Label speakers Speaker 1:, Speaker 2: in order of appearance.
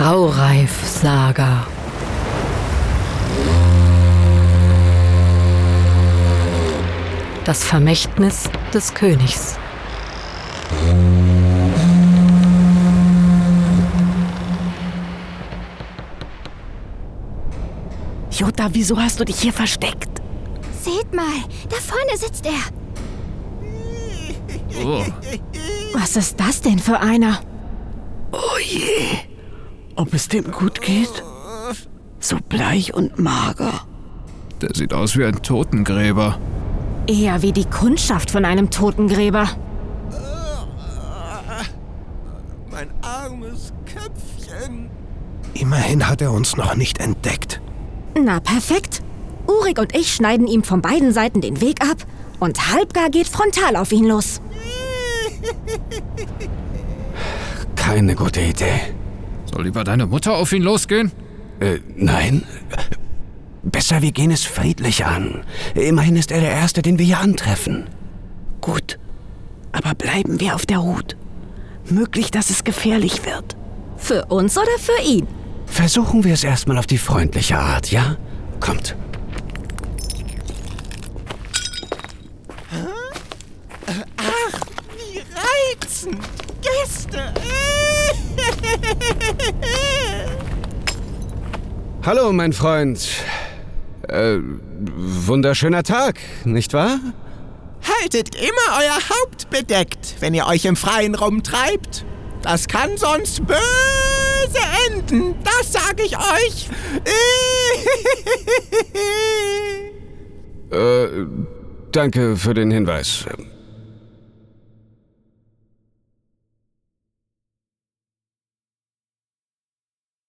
Speaker 1: Traureif-Saga. Das Vermächtnis des Königs.
Speaker 2: Jutta, wieso hast du dich hier versteckt?
Speaker 3: Seht mal, da vorne sitzt er.
Speaker 4: Oh,
Speaker 2: Was ist das denn für einer?
Speaker 5: Oh je. Ob es dem gut geht? So bleich und mager.
Speaker 4: der sieht aus wie ein Totengräber.
Speaker 2: Eher wie die Kundschaft von einem Totengräber.
Speaker 6: Mein armes Köpfchen.
Speaker 7: Immerhin hat er uns noch nicht entdeckt.
Speaker 2: Na, perfekt. Urik und ich schneiden ihm von beiden Seiten den Weg ab und Halbgar geht frontal auf ihn los.
Speaker 5: Keine gute Idee.
Speaker 4: Soll lieber deine Mutter auf ihn losgehen?
Speaker 5: Äh, nein. Besser, wir gehen es friedlich an. Immerhin ist er der Erste, den wir hier antreffen. Gut. Aber bleiben wir auf der Hut. Möglich, dass es gefährlich wird.
Speaker 2: Für uns oder für ihn?
Speaker 5: Versuchen wir es erstmal auf die freundliche Art, ja? Kommt.
Speaker 6: Wie reizend. Gäste.
Speaker 5: Hallo, mein Freund. Äh, wunderschöner Tag, nicht wahr?
Speaker 6: Haltet immer euer Haupt bedeckt, wenn ihr euch im Freien rumtreibt. Das kann sonst böse enden, das sage ich euch.
Speaker 5: Äh, danke für den Hinweis.